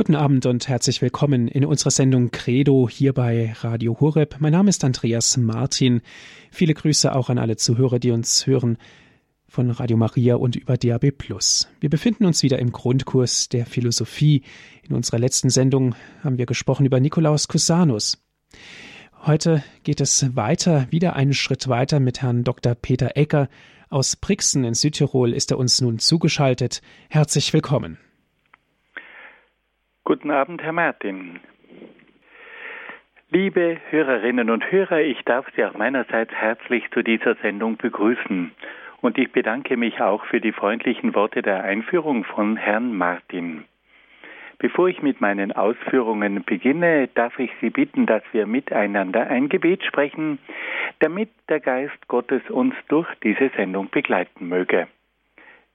Guten Abend und herzlich willkommen in unserer Sendung Credo hier bei Radio Horeb. Mein Name ist Andreas Martin. Viele Grüße auch an alle Zuhörer, die uns hören von Radio Maria und über DAB+. Wir befinden uns wieder im Grundkurs der Philosophie. In unserer letzten Sendung haben wir gesprochen über Nikolaus Cusanus. Heute geht es weiter, wieder einen Schritt weiter mit Herrn Dr. Peter Ecker. Aus Brixen in Südtirol ist er uns nun zugeschaltet. Herzlich willkommen. Guten Abend, Herr Martin. Liebe Hörerinnen und Hörer, ich darf Sie auch meinerseits herzlich zu dieser Sendung begrüßen. Und ich bedanke mich auch für die freundlichen Worte der Einführung von Herrn Martin. Bevor ich mit meinen Ausführungen beginne, darf ich Sie bitten, dass wir miteinander ein Gebet sprechen, damit der Geist Gottes uns durch diese Sendung begleiten möge.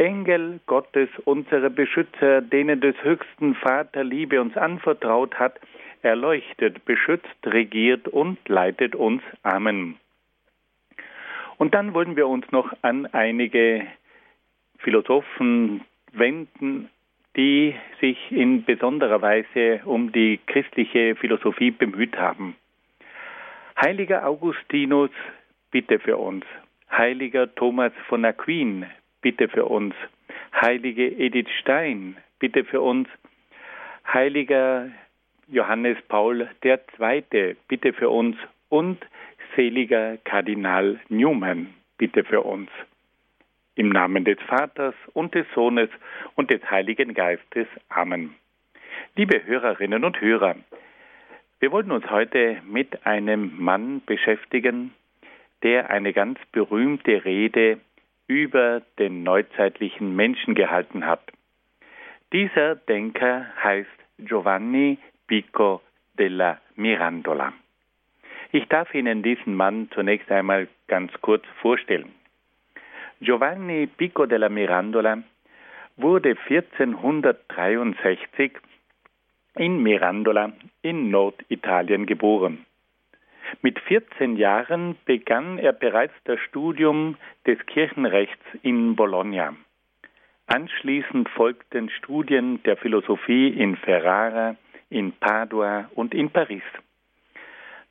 Engel Gottes, unsere Beschützer, denen des höchsten Vater Liebe uns anvertraut hat, erleuchtet, beschützt, regiert und leitet uns. Amen. Und dann wollen wir uns noch an einige Philosophen wenden, die sich in besonderer Weise um die christliche Philosophie bemüht haben. Heiliger Augustinus, bitte für uns. Heiliger Thomas von Aquin, bitte für uns. Heilige Edith Stein, bitte für uns. Heiliger Johannes Paul II, bitte für uns. Und seliger Kardinal Newman, bitte für uns. Im Namen des Vaters und des Sohnes und des Heiligen Geistes. Amen. Liebe Hörerinnen und Hörer, wir wollen uns heute mit einem Mann beschäftigen, der eine ganz berühmte Rede über den neuzeitlichen Menschen gehalten hat. Dieser Denker heißt Giovanni Pico della Mirandola. Ich darf Ihnen diesen Mann zunächst einmal ganz kurz vorstellen. Giovanni Pico della Mirandola wurde 1463 in Mirandola in Norditalien geboren. Mit 14 Jahren begann er bereits das Studium des Kirchenrechts in Bologna. Anschließend folgten Studien der Philosophie in Ferrara, in Padua und in Paris.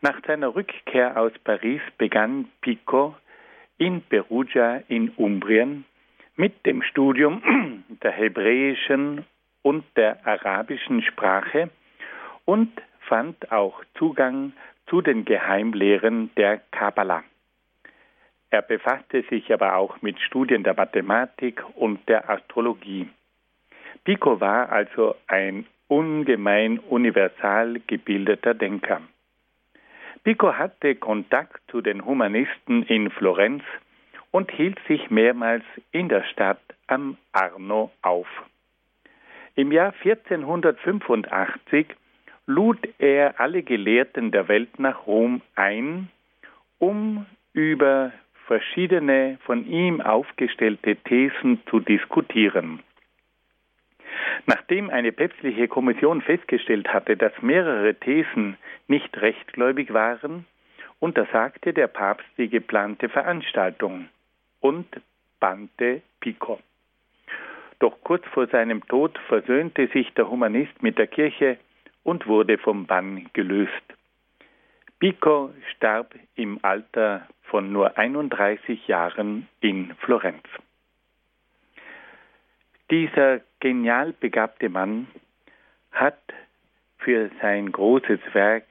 Nach seiner Rückkehr aus Paris begann Pico in Perugia in Umbrien mit dem Studium der hebräischen und der arabischen Sprache und fand auch Zugang zu den Geheimlehren der Kabbalah. Er befasste sich aber auch mit Studien der Mathematik und der Astrologie. Pico war also ein ungemein universal gebildeter Denker. Pico hatte Kontakt zu den Humanisten in Florenz und hielt sich mehrmals in der Stadt am Arno auf. Im Jahr 1485 lud er alle Gelehrten der Welt nach Rom ein, um über verschiedene von ihm aufgestellte Thesen zu diskutieren. Nachdem eine päpstliche Kommission festgestellt hatte, dass mehrere Thesen nicht rechtgläubig waren, untersagte der Papst die geplante Veranstaltung und bannte Pico. Doch kurz vor seinem Tod versöhnte sich der Humanist mit der Kirche und wurde vom Bann gelöst. Pico starb im Alter von nur 31 Jahren in Florenz. Dieser genial begabte Mann hat für sein großes Werk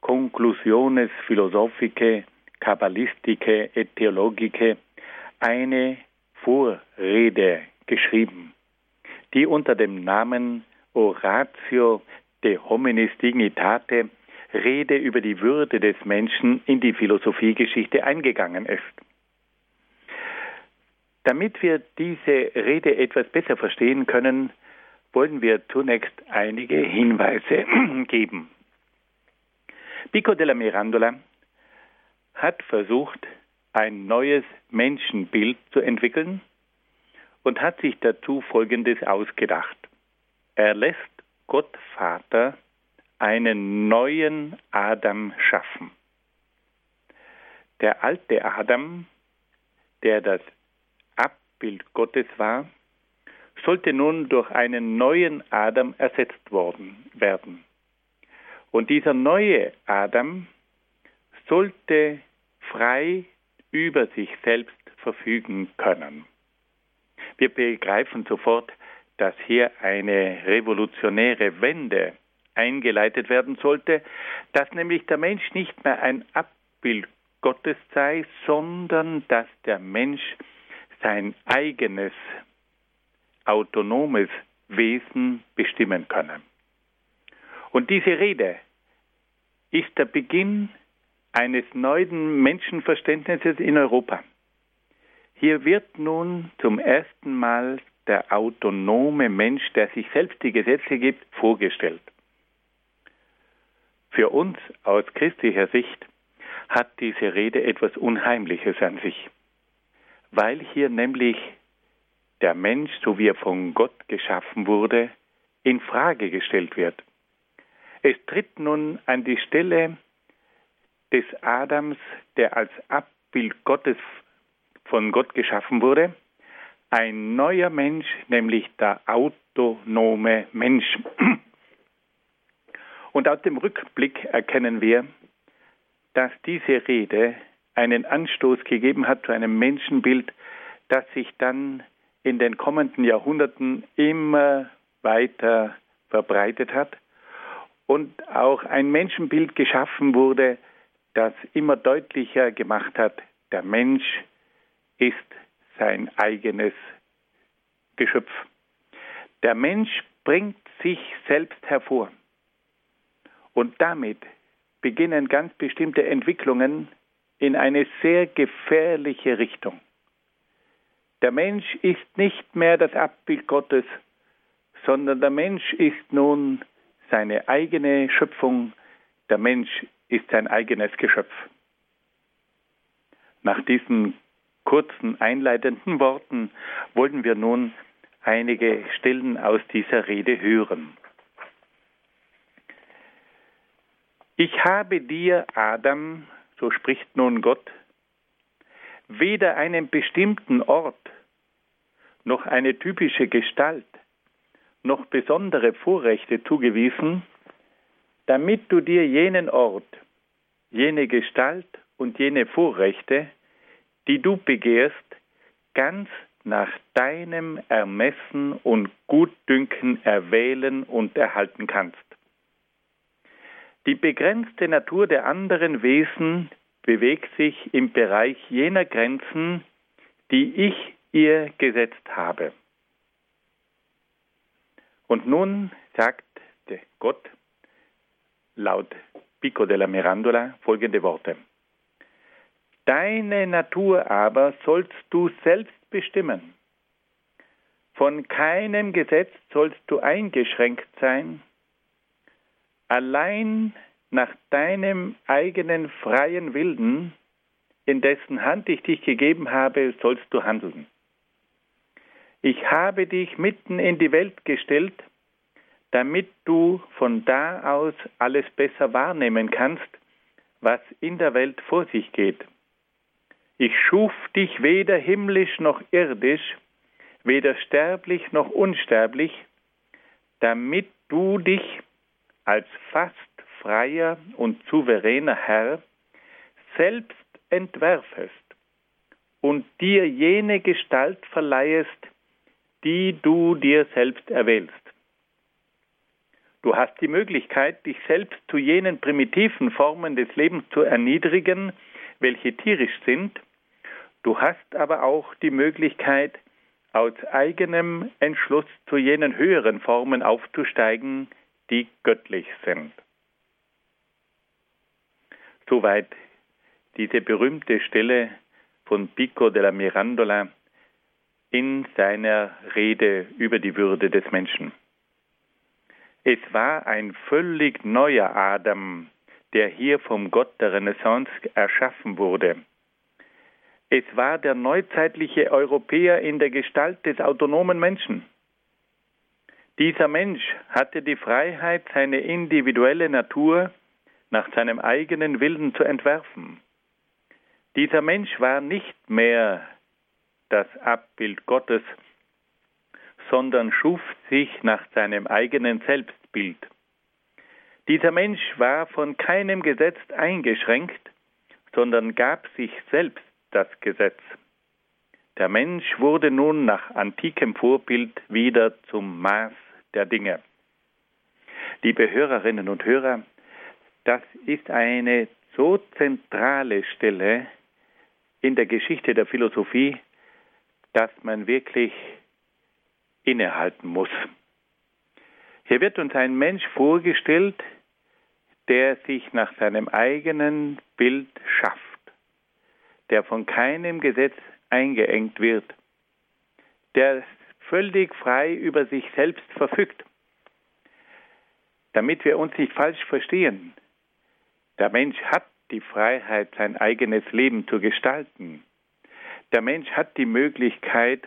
Conclusiones Philosophicae Kabbalistische et Theologike eine Vorrede geschrieben, die unter dem Namen Oratio de Hominis Dignitate Rede über die Würde des Menschen in die Philosophiegeschichte eingegangen ist. Damit wir diese Rede etwas besser verstehen können, wollen wir zunächst einige Hinweise geben. Pico della Mirandola hat versucht, ein neues Menschenbild zu entwickeln und hat sich dazu Folgendes ausgedacht. Er lässt Gott Vater einen neuen Adam schaffen. Der alte Adam, der das Abbild Gottes war, sollte nun durch einen neuen Adam ersetzt worden werden. Und dieser neue Adam sollte frei über sich selbst verfügen können. Wir begreifen sofort, dass hier eine revolutionäre Wende eingeleitet werden sollte, dass nämlich der Mensch nicht mehr ein Abbild Gottes sei, sondern dass der Mensch sein eigenes autonomes Wesen bestimmen könne. Und diese Rede ist der Beginn eines neuen Menschenverständnisses in Europa. Hier wird nun zum ersten Mal der autonome Mensch, der sich selbst die Gesetze gibt, vorgestellt. Für uns aus christlicher Sicht hat diese Rede etwas Unheimliches an sich, weil hier nämlich der Mensch, so wie er von Gott geschaffen wurde, in Frage gestellt wird. Es tritt nun an die Stelle des Adams, der als Abbild Gottes von Gott geschaffen wurde, ein neuer Mensch, nämlich der autonome Mensch. Und aus dem Rückblick erkennen wir, dass diese Rede einen Anstoß gegeben hat zu einem Menschenbild, das sich dann in den kommenden Jahrhunderten immer weiter verbreitet hat und auch ein Menschenbild geschaffen wurde, das immer deutlicher gemacht hat, der Mensch ist sein eigenes Geschöpf. Der Mensch bringt sich selbst hervor. Und damit beginnen ganz bestimmte Entwicklungen in eine sehr gefährliche Richtung. Der Mensch ist nicht mehr das Abbild Gottes, sondern der Mensch ist nun seine eigene Schöpfung, der Mensch ist sein eigenes Geschöpf. Nach diesen kurzen einleitenden Worten wollen wir nun einige Stellen aus dieser Rede hören. Ich habe dir, Adam, so spricht nun Gott, weder einen bestimmten Ort, noch eine typische Gestalt, noch besondere Vorrechte zugewiesen, damit du dir jenen Ort, jene Gestalt und jene Vorrechte, die du begehrst, ganz nach deinem Ermessen und Gutdünken erwählen und erhalten kannst. Die begrenzte Natur der anderen Wesen bewegt sich im Bereich jener Grenzen, die ich ihr gesetzt habe. Und nun sagt Gott laut Pico della Mirandola folgende Worte. Deine Natur aber sollst du selbst bestimmen. Von keinem Gesetz sollst du eingeschränkt sein, allein nach deinem eigenen freien Willen, in dessen Hand ich dich gegeben habe, sollst du handeln. Ich habe dich mitten in die Welt gestellt, damit du von da aus alles besser wahrnehmen kannst, was in der Welt vor sich geht. Ich schuf dich weder himmlisch noch irdisch, weder sterblich noch unsterblich, damit du dich als fast freier und souveräner Herr selbst entwerfest und dir jene Gestalt verleihest, die du dir selbst erwählst. Du hast die Möglichkeit, dich selbst zu jenen primitiven Formen des Lebens zu erniedrigen, welche tierisch sind, du hast aber auch die Möglichkeit, aus eigenem Entschluss zu jenen höheren Formen aufzusteigen, die göttlich sind. Soweit diese berühmte Stelle von Pico della Mirandola in seiner Rede über die Würde des Menschen. Es war ein völlig neuer Adam, der hier vom Gott der Renaissance erschaffen wurde. Es war der neuzeitliche Europäer in der Gestalt des autonomen Menschen. Dieser Mensch hatte die Freiheit, seine individuelle Natur nach seinem eigenen Willen zu entwerfen. Dieser Mensch war nicht mehr das Abbild Gottes, sondern schuf sich nach seinem eigenen Selbstbild. Dieser Mensch war von keinem Gesetz eingeschränkt, sondern gab sich selbst das Gesetz. Der Mensch wurde nun nach antikem Vorbild wieder zum Maß der Dinge. Liebe Hörerinnen und Hörer, das ist eine so zentrale Stelle in der Geschichte der Philosophie, dass man wirklich innehalten muss. Hier wird uns ein Mensch vorgestellt, der sich nach seinem eigenen Bild schafft, der von keinem Gesetz eingeengt wird, der völlig frei über sich selbst verfügt. Damit wir uns nicht falsch verstehen, der Mensch hat die Freiheit, sein eigenes Leben zu gestalten. Der Mensch hat die Möglichkeit,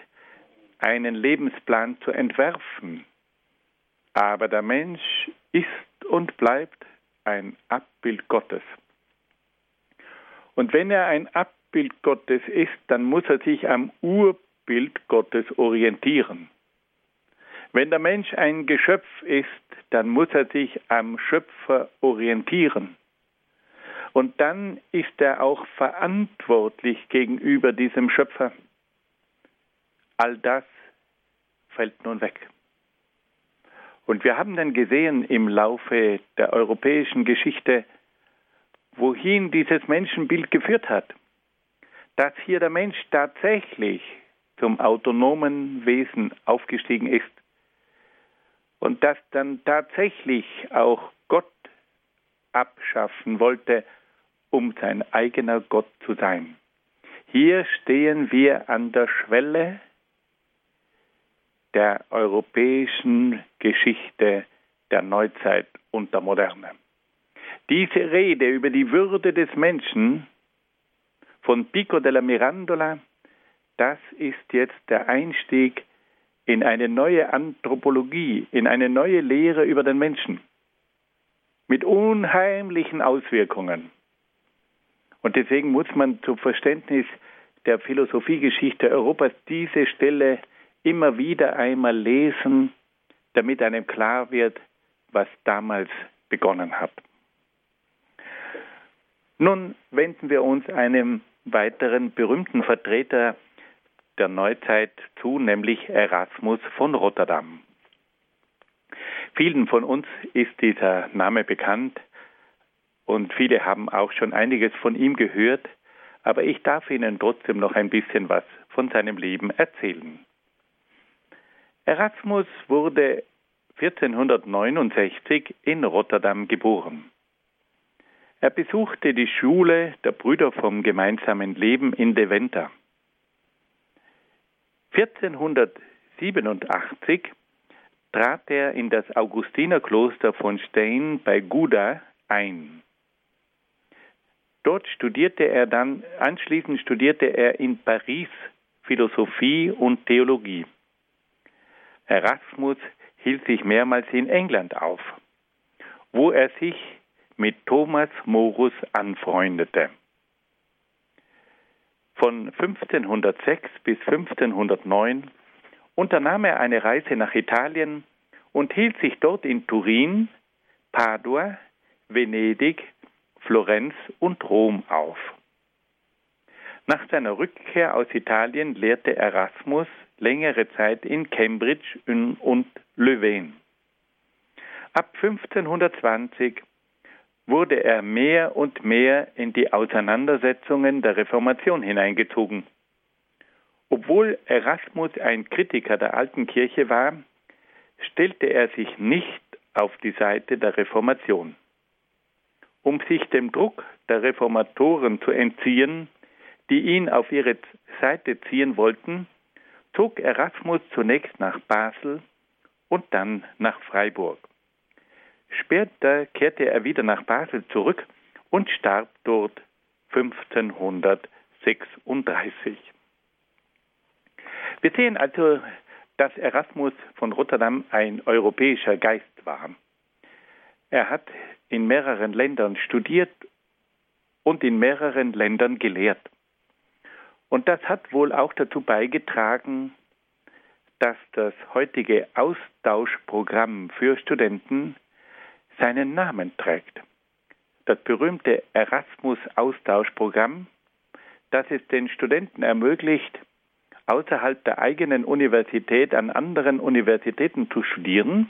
einen Lebensplan zu entwerfen. Aber der Mensch ist und bleibt ein Abbild Gottes. Und wenn er ein Abbild Gottes ist, dann muss er sich am Urbild Gottes orientieren. Wenn der Mensch ein Geschöpf ist, dann muss er sich am Schöpfer orientieren. Und dann ist er auch verantwortlich gegenüber diesem Schöpfer. All das fällt nun weg. Und wir haben dann gesehen im Laufe der europäischen Geschichte, wohin dieses Menschenbild geführt hat. Dass hier der Mensch tatsächlich zum autonomen Wesen aufgestiegen ist und dass dann tatsächlich auch Gott abschaffen wollte um sein eigener Gott zu sein. Hier stehen wir an der Schwelle der europäischen Geschichte der Neuzeit und der Moderne. Diese Rede über die Würde des Menschen von Pico della Mirandola, das ist jetzt der Einstieg in eine neue Anthropologie, in eine neue Lehre über den Menschen mit unheimlichen Auswirkungen. Und deswegen muss man zum Verständnis der Philosophiegeschichte Europas diese Stelle immer wieder einmal lesen, damit einem klar wird, was damals begonnen hat. Nun wenden wir uns einem weiteren berühmten Vertreter der Neuzeit zu, nämlich Erasmus von Rotterdam. Vielen von uns ist dieser Name bekannt und viele haben auch schon einiges von ihm gehört, aber ich darf Ihnen trotzdem noch ein bisschen was von seinem Leben erzählen. Erasmus wurde 1469 in Rotterdam geboren. Er besuchte die Schule der Brüder vom gemeinsamen Leben in Deventer. 1487 trat er in das Augustinerkloster von Stein bei Guda ein. Dort studierte er dann, anschließend studierte er in Paris Philosophie und Theologie. Erasmus hielt sich mehrmals in England auf, wo er sich mit Thomas Morus anfreundete. Von 1506 bis 1509 unternahm er eine Reise nach Italien und hielt sich dort in Turin, Padua, Venedig, Florenz und Rom auf. Nach seiner Rückkehr aus Italien lehrte Erasmus längere Zeit in Cambridge und Louvain. Ab 1520 wurde er mehr und mehr in die Auseinandersetzungen der Reformation hineingezogen. Obwohl Erasmus ein Kritiker der alten Kirche war, stellte er sich nicht auf die Seite der Reformation. Um sich dem Druck der Reformatoren zu entziehen, die ihn auf ihre Seite ziehen wollten, zog Erasmus zunächst nach Basel und dann nach Freiburg. Später kehrte er wieder nach Basel zurück und starb dort 1536. Wir sehen also, dass Erasmus von Rotterdam ein europäischer Geist war. Er hat in mehreren Ländern studiert und in mehreren Ländern gelehrt. Und das hat wohl auch dazu beigetragen, dass das heutige Austauschprogramm für Studenten seinen Namen trägt. Das berühmte Erasmus-Austauschprogramm, das es den Studenten ermöglicht, außerhalb der eigenen Universität an anderen Universitäten zu studieren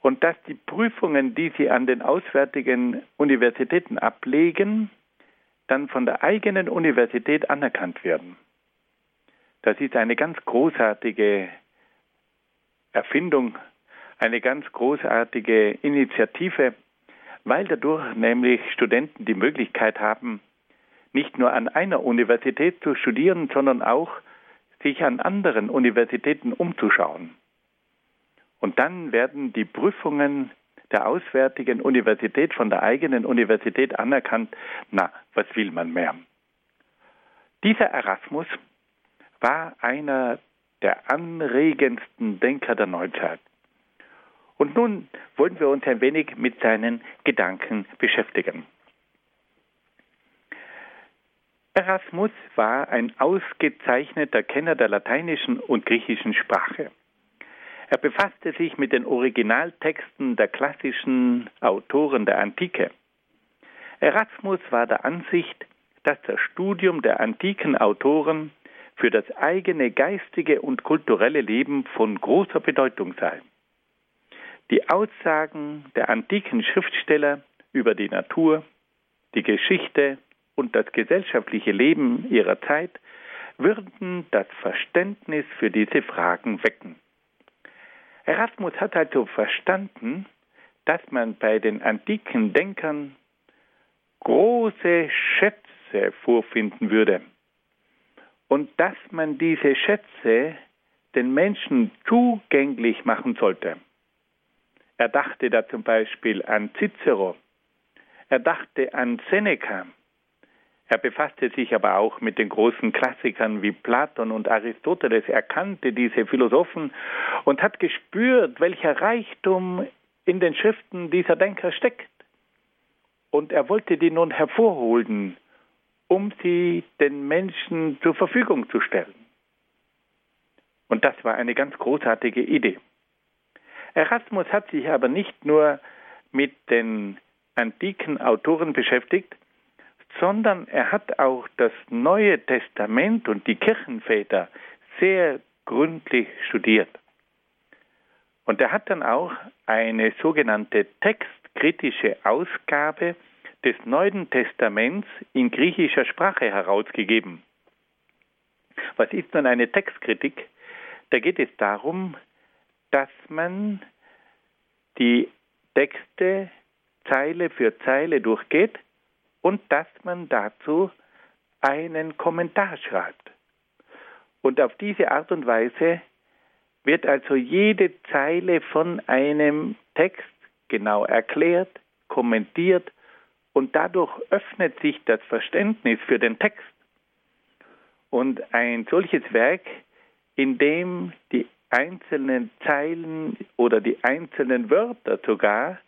und dass die Prüfungen, die sie an den auswärtigen Universitäten ablegen, dann von der eigenen Universität anerkannt werden. Das ist eine ganz großartige Erfindung, eine ganz großartige Initiative, weil dadurch nämlich Studenten die Möglichkeit haben, nicht nur an einer Universität zu studieren, sondern auch sich an anderen Universitäten umzuschauen. Und dann werden die Prüfungen der auswärtigen Universität von der eigenen Universität anerkannt. Na, was will man mehr? Dieser Erasmus war einer der anregendsten Denker der Neuzeit. Und nun wollen wir uns ein wenig mit seinen Gedanken beschäftigen. Erasmus war ein ausgezeichneter Kenner der lateinischen und griechischen Sprache. Er befasste sich mit den Originaltexten der klassischen Autoren der Antike. Erasmus war der Ansicht, dass das Studium der antiken Autoren für das eigene geistige und kulturelle Leben von großer Bedeutung sei. Die Aussagen der antiken Schriftsteller über die Natur, die Geschichte und das gesellschaftliche Leben ihrer Zeit würden das Verständnis für diese Fragen wecken. Erasmus hat also verstanden, dass man bei den antiken Denkern große Schätze vorfinden würde und dass man diese Schätze den Menschen zugänglich machen sollte. Er dachte da zum Beispiel an Cicero, er dachte an Seneca, er befasste sich aber auch mit den großen Klassikern wie Platon und Aristoteles. Er kannte diese Philosophen und hat gespürt, welcher Reichtum in den Schriften dieser Denker steckt. Und er wollte die nun hervorholen um sie den Menschen zur Verfügung zu stellen. Und das war eine ganz großartige Idee. Erasmus hat sich aber nicht nur mit den antiken Autoren beschäftigt, sondern er hat auch das Neue Testament und die Kirchenväter sehr gründlich studiert. Und er hat dann auch eine sogenannte textkritische Ausgabe des Neuen Testaments in griechischer Sprache herausgegeben. Was ist nun eine Textkritik? Da geht es darum, dass man die Texte Zeile für Zeile durchgeht und dass man dazu einen Kommentar schreibt. Und auf diese Art und Weise wird also jede Zeile von einem Text genau erklärt, kommentiert und dadurch öffnet sich das Verständnis für den Text. Und ein solches Werk, in dem die einzelnen Zeilen oder die einzelnen Wörter sogar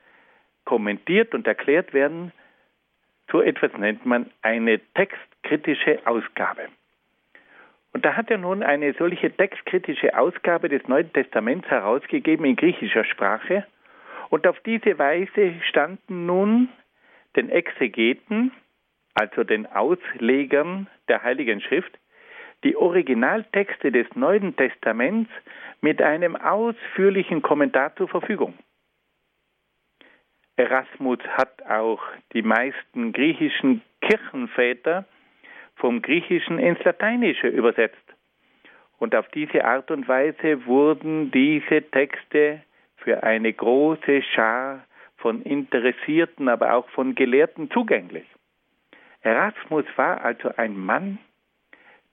kommentiert und erklärt werden, so etwas nennt man eine textkritische Ausgabe. Und da hat er nun eine solche textkritische Ausgabe des Neuen Testaments herausgegeben in griechischer Sprache. Und auf diese Weise standen nun den Exegeten, also den Auslegern der Heiligen Schrift, die Originaltexte des Neuen Testaments mit einem ausführlichen Kommentar zur Verfügung. Erasmus hat auch die meisten griechischen Kirchenväter vom Griechischen ins Lateinische übersetzt. Und auf diese Art und Weise wurden diese Texte für eine große Schar von Interessierten, aber auch von Gelehrten zugänglich. Erasmus war also ein Mann,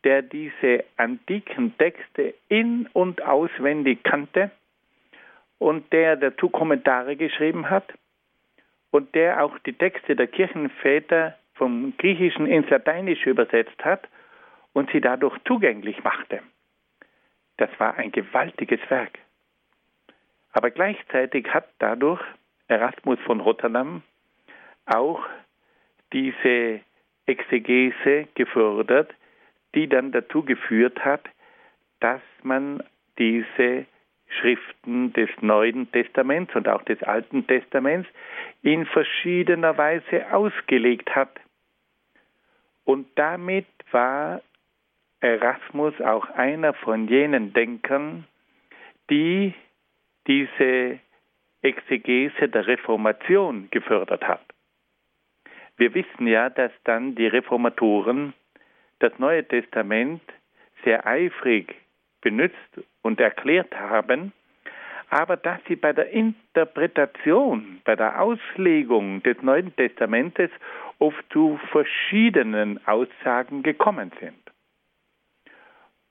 der diese antiken Texte in und auswendig kannte und der dazu Kommentare geschrieben hat und der auch die Texte der Kirchenväter vom Griechischen ins Lateinische übersetzt hat und sie dadurch zugänglich machte. Das war ein gewaltiges Werk. Aber gleichzeitig hat dadurch Erasmus von Rotterdam auch diese Exegese gefördert, die dann dazu geführt hat, dass man diese Schriften des Neuen Testaments und auch des Alten Testaments in verschiedener Weise ausgelegt hat. Und damit war Erasmus auch einer von jenen Denkern, die diese Exegese der Reformation gefördert hat. Wir wissen ja, dass dann die Reformatoren das Neue Testament sehr eifrig benutzt und erklärt haben, aber dass sie bei der Interpretation, bei der Auslegung des Neuen Testamentes oft zu verschiedenen Aussagen gekommen sind.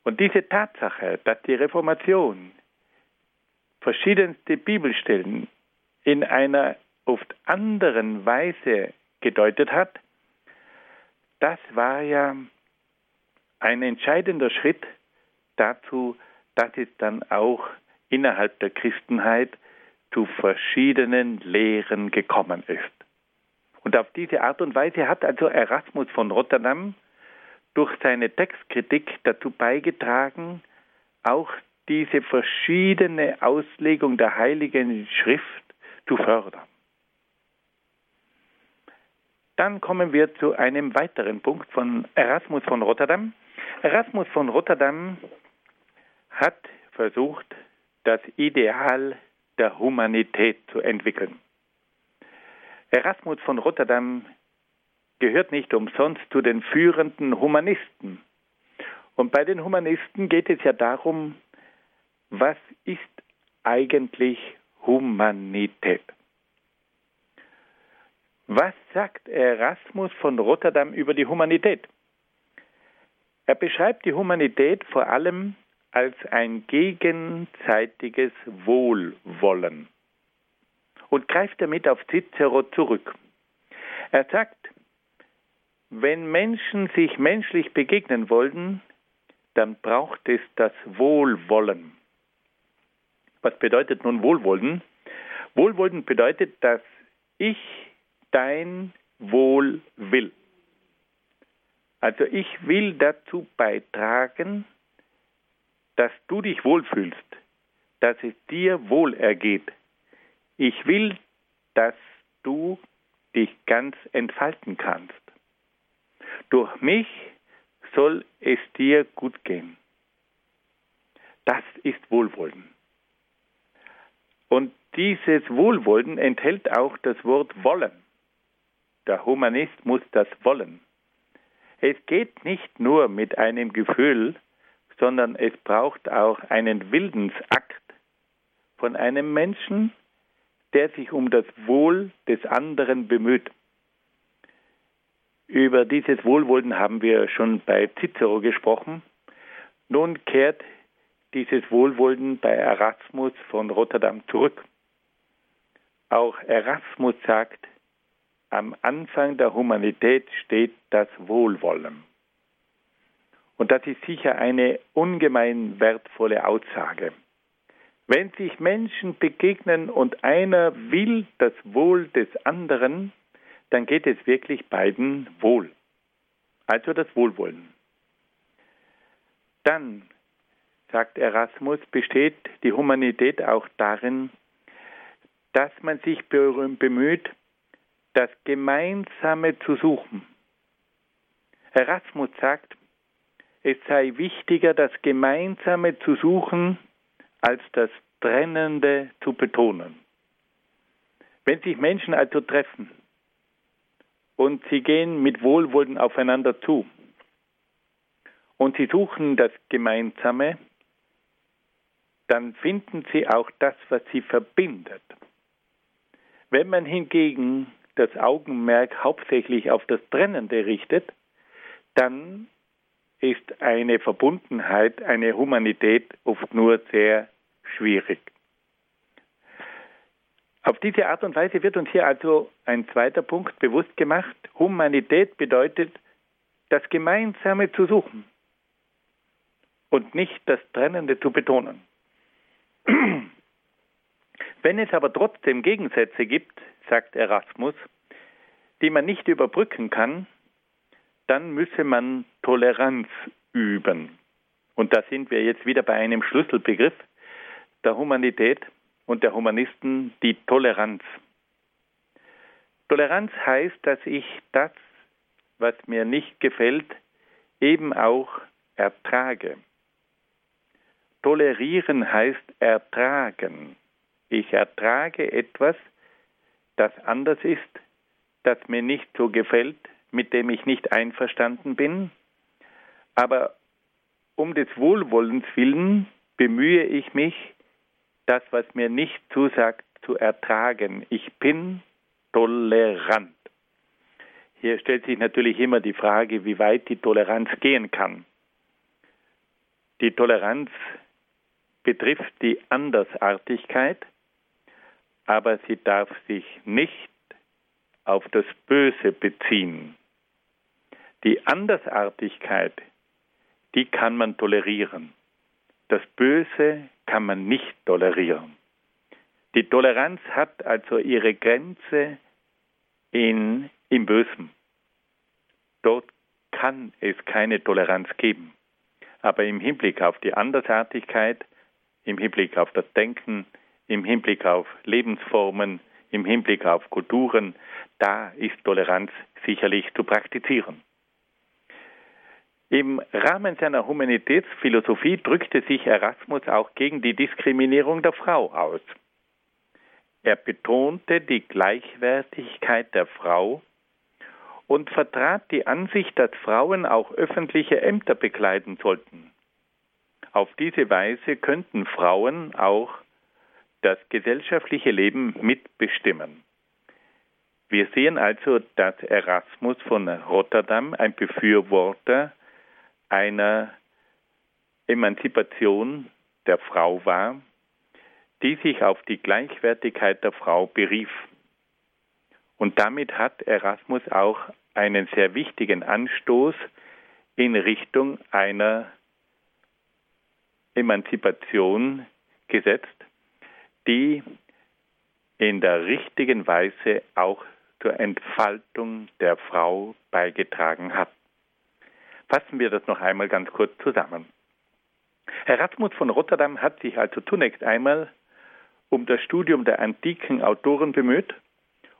Und diese Tatsache, dass die Reformation verschiedenste Bibelstellen in einer oft anderen Weise gedeutet hat, das war ja ein entscheidender Schritt dazu, dass es dann auch innerhalb der Christenheit zu verschiedenen Lehren gekommen ist. Und auf diese Art und Weise hat also Erasmus von Rotterdam durch seine Textkritik dazu beigetragen, auch diese verschiedene Auslegung der Heiligen Schrift zu fördern. Dann kommen wir zu einem weiteren Punkt von Erasmus von Rotterdam. Erasmus von Rotterdam hat versucht, das Ideal der Humanität zu entwickeln. Erasmus von Rotterdam gehört nicht umsonst zu den führenden Humanisten. Und bei den Humanisten geht es ja darum, was ist eigentlich Humanität? Was sagt Erasmus von Rotterdam über die Humanität? Er beschreibt die Humanität vor allem als ein gegenseitiges Wohlwollen und greift damit auf Cicero zurück. Er sagt, wenn Menschen sich menschlich begegnen wollen, dann braucht es das Wohlwollen. Was bedeutet nun Wohlwollen? Wohlwollen bedeutet, dass ich dein Wohl will. Also ich will dazu beitragen, dass du dich wohlfühlst, dass es dir wohl ergeht. Ich will, dass du dich ganz entfalten kannst. Durch mich soll es dir gut gehen. Das ist Wohlwollen. Und dieses Wohlwollen enthält auch das Wort wollen. Der Humanist muss das wollen. Es geht nicht nur mit einem Gefühl, sondern es braucht auch einen Wildensakt von einem Menschen, der sich um das Wohl des anderen bemüht. Über dieses Wohlwollen haben wir schon bei Cicero gesprochen. Nun kehrt dieses Wohlwollen bei Erasmus von Rotterdam zurück. Auch Erasmus sagt, am Anfang der Humanität steht das Wohlwollen. Und das ist sicher eine ungemein wertvolle Aussage. Wenn sich Menschen begegnen und einer will das Wohl des anderen, dann geht es wirklich beiden wohl. Also das Wohlwollen. Dann, sagt Erasmus, besteht die Humanität auch darin, dass man sich bemüht, das Gemeinsame zu suchen. Erasmus sagt, es sei wichtiger, das Gemeinsame zu suchen, als das Trennende zu betonen. Wenn sich Menschen also treffen und sie gehen mit Wohlwollen aufeinander zu und sie suchen das Gemeinsame, dann finden sie auch das, was sie verbindet. Wenn man hingegen das Augenmerk hauptsächlich auf das Trennende richtet, dann ist eine Verbundenheit, eine Humanität oft nur sehr schwierig. Auf diese Art und Weise wird uns hier also ein zweiter Punkt bewusst gemacht. Humanität bedeutet, das Gemeinsame zu suchen und nicht das Trennende zu betonen. Wenn es aber trotzdem Gegensätze gibt, sagt Erasmus, die man nicht überbrücken kann, dann müsse man Toleranz üben. Und da sind wir jetzt wieder bei einem Schlüsselbegriff der Humanität und der Humanisten, die Toleranz. Toleranz heißt, dass ich das, was mir nicht gefällt, eben auch ertrage. Tolerieren heißt ertragen. Ich ertrage etwas, das anders ist, das mir nicht so gefällt, mit dem ich nicht einverstanden bin, aber um des Wohlwollens willen bemühe ich mich, das, was mir nicht zusagt, zu ertragen. Ich bin tolerant. Hier stellt sich natürlich immer die Frage, wie weit die Toleranz gehen kann. Die Toleranz betrifft die Andersartigkeit, aber sie darf sich nicht auf das Böse beziehen. Die Andersartigkeit, die kann man tolerieren. Das Böse kann man nicht tolerieren. Die Toleranz hat also ihre Grenze in, im Bösen. Dort kann es keine Toleranz geben. Aber im Hinblick auf die Andersartigkeit, im Hinblick auf das Denken, im Hinblick auf Lebensformen, im Hinblick auf Kulturen, da ist Toleranz sicherlich zu praktizieren. Im Rahmen seiner Humanitätsphilosophie drückte sich Erasmus auch gegen die Diskriminierung der Frau aus. Er betonte die Gleichwertigkeit der Frau und vertrat die Ansicht, dass Frauen auch öffentliche Ämter bekleiden sollten. Auf diese Weise könnten Frauen auch das gesellschaftliche Leben mitbestimmen. Wir sehen also, dass Erasmus von Rotterdam ein Befürworter einer Emanzipation der Frau war, die sich auf die Gleichwertigkeit der Frau berief. Und damit hat Erasmus auch einen sehr wichtigen Anstoß in Richtung einer Emanzipation gesetzt, die in der richtigen Weise auch zur Entfaltung der Frau beigetragen hat. Fassen wir das noch einmal ganz kurz zusammen. Erasmus von Rotterdam hat sich also zunächst einmal um das Studium der antiken Autoren bemüht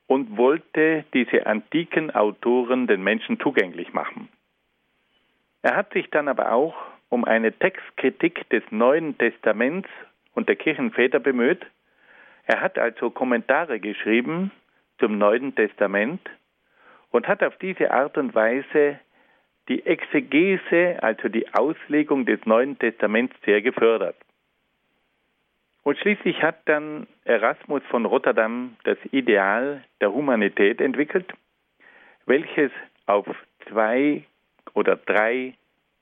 und wollte diese antiken Autoren den Menschen zugänglich machen. Er hat sich dann aber auch um eine Textkritik des Neuen Testaments und der Kirchenväter bemüht, er hat also Kommentare geschrieben zum Neuen Testament und hat auf diese Art und Weise die Exegese, also die Auslegung des Neuen Testaments, sehr gefördert. Und schließlich hat dann Erasmus von Rotterdam das Ideal der Humanität entwickelt, welches auf zwei oder drei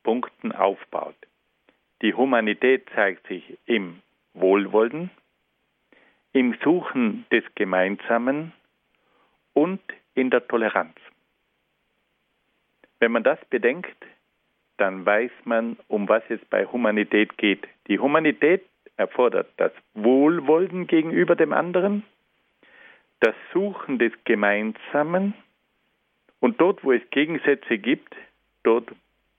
Punkten aufbaut. Die Humanität zeigt sich im Wohlwollen, im Suchen des Gemeinsamen und in der Toleranz. Wenn man das bedenkt, dann weiß man, um was es bei Humanität geht. Die Humanität erfordert das Wohlwollen gegenüber dem anderen, das Suchen des Gemeinsamen und dort, wo es Gegensätze gibt, dort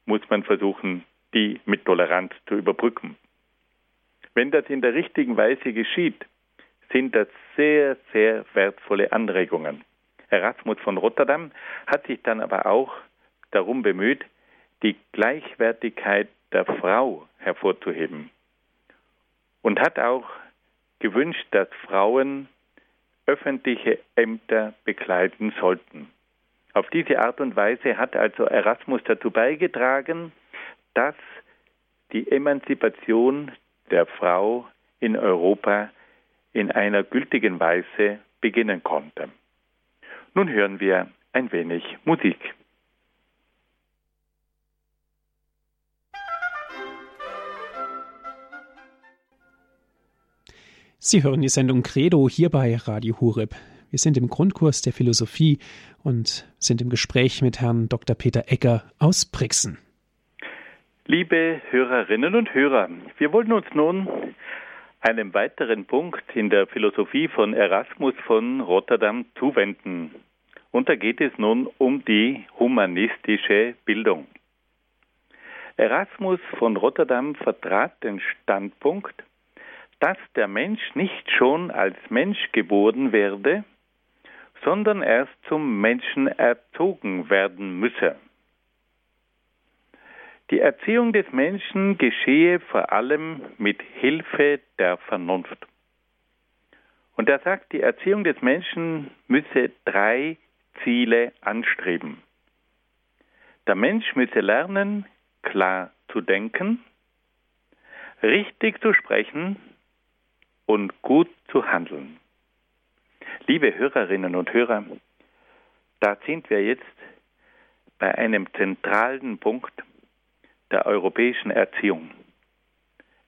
muss man versuchen, die mit Toleranz zu überbrücken. Wenn das in der richtigen Weise geschieht, sind das sehr, sehr wertvolle Anregungen. Erasmus von Rotterdam hat sich dann aber auch darum bemüht, die Gleichwertigkeit der Frau hervorzuheben und hat auch gewünscht, dass Frauen öffentliche Ämter bekleiden sollten. Auf diese Art und Weise hat also Erasmus dazu beigetragen, dass die Emanzipation der Frau in Europa in einer gültigen Weise beginnen konnte. Nun hören wir ein wenig Musik. Sie hören die Sendung Credo hier bei Radio Hureb. Wir sind im Grundkurs der Philosophie und sind im Gespräch mit Herrn Dr. Peter Egger aus Brixen. Liebe Hörerinnen und Hörer, wir wollen uns nun einem weiteren Punkt in der Philosophie von Erasmus von Rotterdam zuwenden. Und da geht es nun um die humanistische Bildung. Erasmus von Rotterdam vertrat den Standpunkt, dass der Mensch nicht schon als Mensch geboren werde, sondern erst zum Menschen erzogen werden müsse. Die Erziehung des Menschen geschehe vor allem mit Hilfe der Vernunft. Und er sagt, die Erziehung des Menschen müsse drei Ziele anstreben. Der Mensch müsse lernen, klar zu denken, richtig zu sprechen und gut zu handeln. Liebe Hörerinnen und Hörer, da sind wir jetzt bei einem zentralen Punkt der europäischen Erziehung.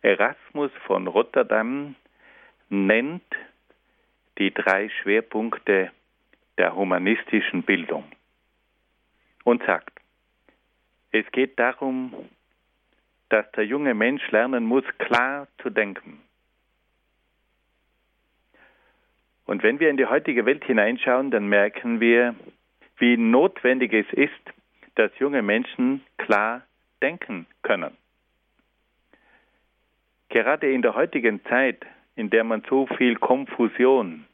Erasmus von Rotterdam nennt die drei Schwerpunkte der humanistischen Bildung und sagt, es geht darum, dass der junge Mensch lernen muss, klar zu denken. Und wenn wir in die heutige Welt hineinschauen, dann merken wir, wie notwendig es ist, dass junge Menschen klar denken können. Gerade in der heutigen Zeit, in der man so viel Konfusion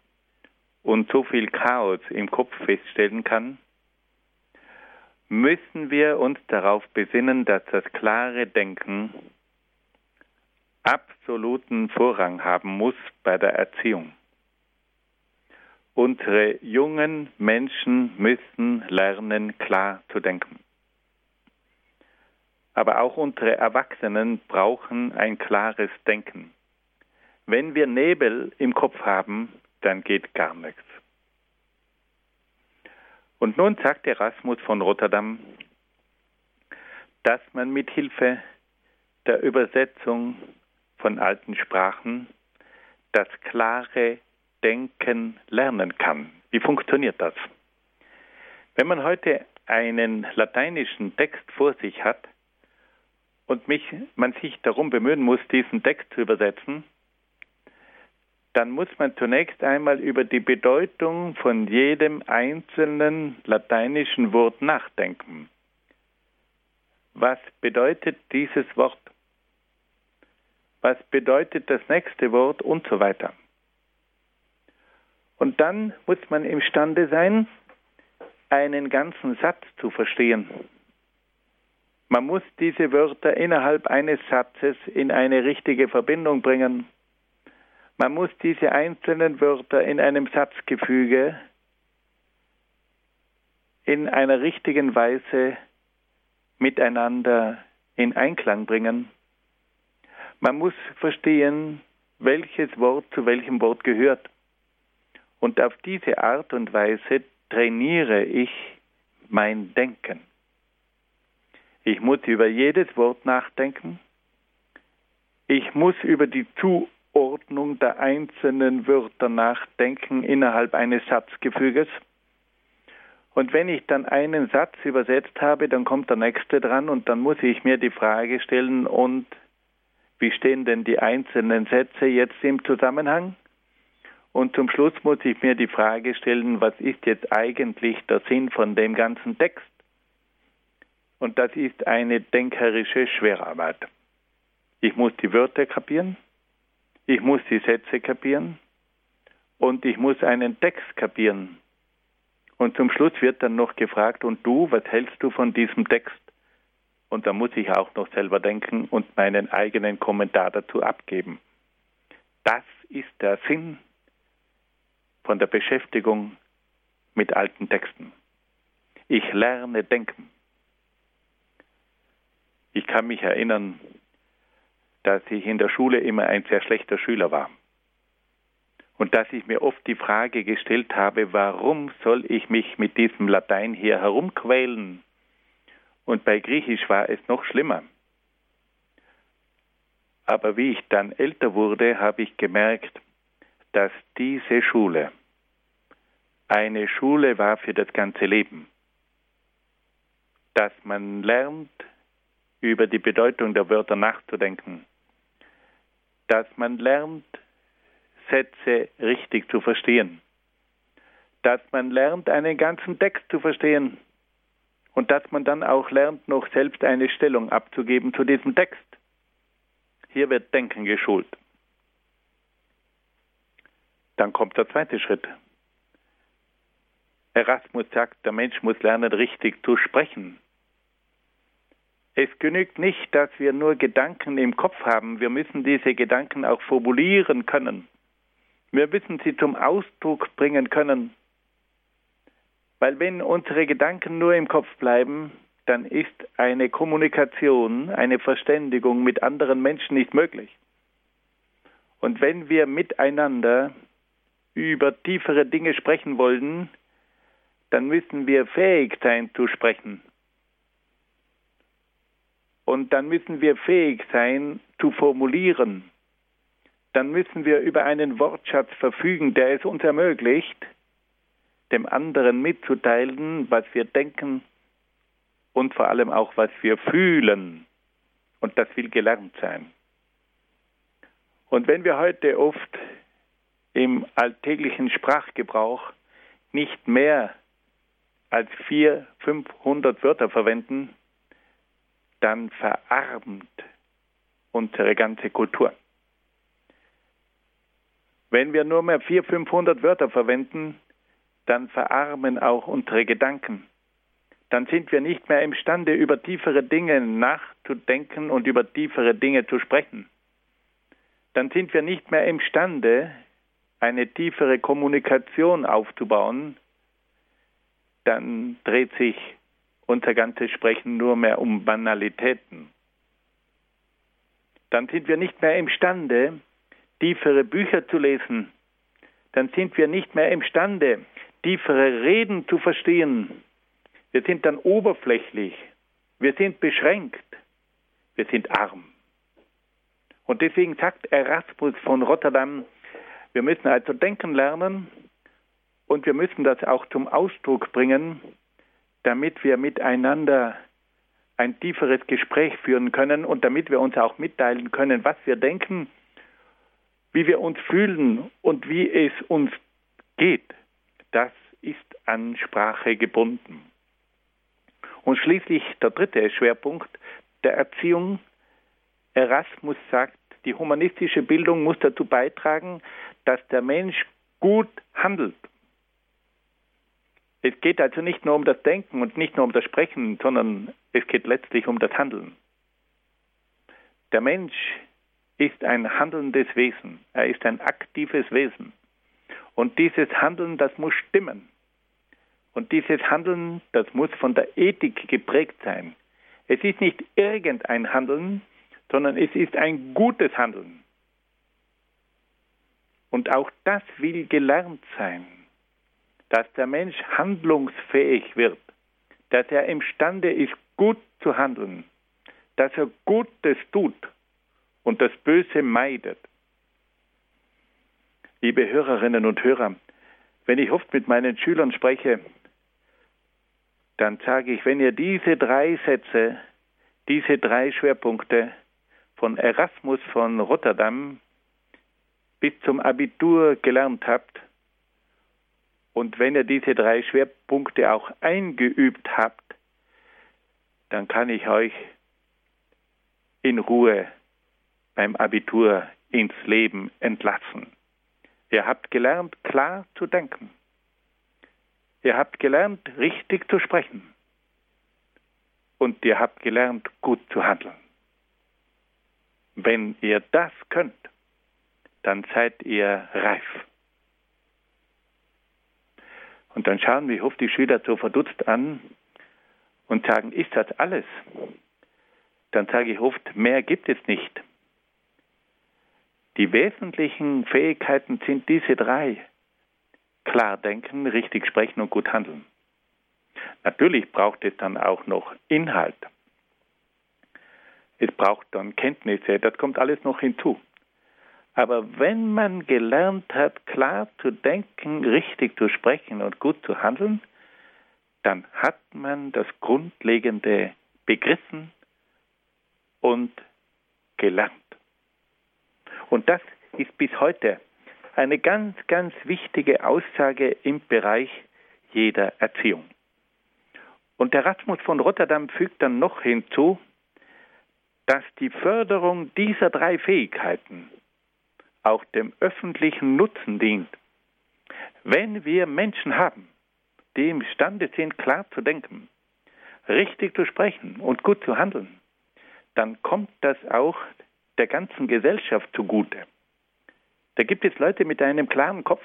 und so viel Chaos im Kopf feststellen kann, müssen wir uns darauf besinnen, dass das klare Denken absoluten Vorrang haben muss bei der Erziehung. Unsere jungen Menschen müssen lernen, klar zu denken. Aber auch unsere Erwachsenen brauchen ein klares Denken. Wenn wir Nebel im Kopf haben, dann geht gar nichts. Und nun sagt Erasmus von Rotterdam, dass man mit Hilfe der Übersetzung von alten Sprachen das klare Denken lernen kann. Wie funktioniert das? Wenn man heute einen lateinischen Text vor sich hat und mich, man sich darum bemühen muss, diesen Text zu übersetzen, dann muss man zunächst einmal über die Bedeutung von jedem einzelnen lateinischen Wort nachdenken. Was bedeutet dieses Wort? Was bedeutet das nächste Wort und so weiter? Und dann muss man imstande sein, einen ganzen Satz zu verstehen. Man muss diese Wörter innerhalb eines Satzes in eine richtige Verbindung bringen. Man muss diese einzelnen Wörter in einem Satzgefüge in einer richtigen Weise miteinander in Einklang bringen. Man muss verstehen, welches Wort zu welchem Wort gehört. Und auf diese Art und Weise trainiere ich mein Denken. Ich muss über jedes Wort nachdenken. Ich muss über die Zuordnung der einzelnen Wörter nachdenken innerhalb eines Satzgefüges. Und wenn ich dann einen Satz übersetzt habe, dann kommt der nächste dran und dann muss ich mir die Frage stellen, und wie stehen denn die einzelnen Sätze jetzt im Zusammenhang? Und zum Schluss muss ich mir die Frage stellen, was ist jetzt eigentlich der Sinn von dem ganzen Text? Und das ist eine denkerische Schwerarbeit. Ich muss die Wörter kapieren, ich muss die Sätze kapieren und ich muss einen Text kapieren. Und zum Schluss wird dann noch gefragt, und du, was hältst du von diesem Text? Und da muss ich auch noch selber denken und meinen eigenen Kommentar dazu abgeben. Das ist der Sinn von der Beschäftigung mit alten Texten. Ich lerne denken. Ich kann mich erinnern, dass ich in der Schule immer ein sehr schlechter Schüler war. Und dass ich mir oft die Frage gestellt habe, warum soll ich mich mit diesem Latein hier herumquälen? Und bei Griechisch war es noch schlimmer. Aber wie ich dann älter wurde, habe ich gemerkt, dass diese Schule eine Schule war für das ganze Leben. Dass man lernt, über die Bedeutung der Wörter nachzudenken. Dass man lernt, Sätze richtig zu verstehen. Dass man lernt, einen ganzen Text zu verstehen. Und dass man dann auch lernt, noch selbst eine Stellung abzugeben zu diesem Text. Hier wird Denken geschult. Dann kommt der zweite Schritt. Erasmus sagt, der Mensch muss lernen, richtig zu sprechen. Es genügt nicht, dass wir nur Gedanken im Kopf haben. Wir müssen diese Gedanken auch formulieren können. Wir müssen sie zum Ausdruck bringen können. Weil wenn unsere Gedanken nur im Kopf bleiben, dann ist eine Kommunikation, eine Verständigung mit anderen Menschen nicht möglich. Und wenn wir miteinander über tiefere Dinge sprechen wollen, dann müssen wir fähig sein zu sprechen. Und dann müssen wir fähig sein zu formulieren. Dann müssen wir über einen Wortschatz verfügen, der es uns ermöglicht, dem anderen mitzuteilen, was wir denken und vor allem auch, was wir fühlen. Und das will gelernt sein. Und wenn wir heute oft im alltäglichen Sprachgebrauch nicht mehr als vier, 500 Wörter verwenden, dann verarmt unsere ganze Kultur. Wenn wir nur mehr 400, 500 Wörter verwenden, dann verarmen auch unsere Gedanken. Dann sind wir nicht mehr imstande, über tiefere Dinge nachzudenken und über tiefere Dinge zu sprechen. Dann sind wir nicht mehr imstande, eine tiefere Kommunikation aufzubauen. Dann dreht sich unser ganzes Sprechen nur mehr um Banalitäten. Dann sind wir nicht mehr imstande, tiefere Bücher zu lesen. Dann sind wir nicht mehr imstande, tiefere Reden zu verstehen. Wir sind dann oberflächlich. Wir sind beschränkt. Wir sind arm. Und deswegen sagt Erasmus von Rotterdam, wir müssen also denken lernen und wir müssen das auch zum Ausdruck bringen, damit wir miteinander ein tieferes Gespräch führen können und damit wir uns auch mitteilen können, was wir denken, wie wir uns fühlen und wie es uns geht. Das ist an Sprache gebunden. Und schließlich der dritte Schwerpunkt der Erziehung. Erasmus sagt, die humanistische Bildung muss dazu beitragen, dass der Mensch gut handelt es geht also nicht nur um das Denken und nicht nur um das Sprechen, sondern es geht letztlich um das Handeln. Der Mensch ist ein handelndes Wesen. Er ist ein aktives Wesen. Und dieses Handeln, das muss stimmen. Und dieses Handeln, das muss von der Ethik geprägt sein. Es ist nicht irgendein Handeln, sondern es ist ein gutes Handeln. Und auch das will gelernt sein dass der Mensch handlungsfähig wird, dass er imstande ist, gut zu handeln, dass er Gutes tut und das Böse meidet. Liebe Hörerinnen und Hörer, wenn ich oft mit meinen Schülern spreche, dann sage ich, wenn ihr diese drei Sätze, diese drei Schwerpunkte von Erasmus von Rotterdam bis zum Abitur gelernt habt, und wenn ihr diese drei Schwerpunkte auch eingeübt habt, dann kann ich euch in Ruhe beim Abitur ins Leben entlassen. Ihr habt gelernt, klar zu denken. Ihr habt gelernt, richtig zu sprechen. Und ihr habt gelernt, gut zu handeln. Wenn ihr das könnt, dann seid ihr reif Und dann schauen mich oft die Schüler so verdutzt an und sagen, ist das alles? Dann sage ich oft, mehr gibt es nicht. Die wesentlichen Fähigkeiten sind diese drei. Klar denken, richtig sprechen und gut handeln. Natürlich braucht es dann auch noch Inhalt. Es braucht dann Kenntnisse, das kommt alles noch hinzu. Aber wenn man gelernt hat, klar zu denken, richtig zu sprechen und gut zu handeln, dann hat man das Grundlegende begriffen und gelernt. Und das ist bis heute eine ganz, ganz wichtige Aussage im Bereich jeder Erziehung. Und der Erasmus von Rotterdam fügt dann noch hinzu, dass die Förderung dieser drei Fähigkeiten auch dem öffentlichen Nutzen dient. Wenn wir Menschen haben, die imstande sind, klar zu denken, richtig zu sprechen und gut zu handeln, dann kommt das auch der ganzen Gesellschaft zugute. Da gibt es Leute mit einem klaren Kopf.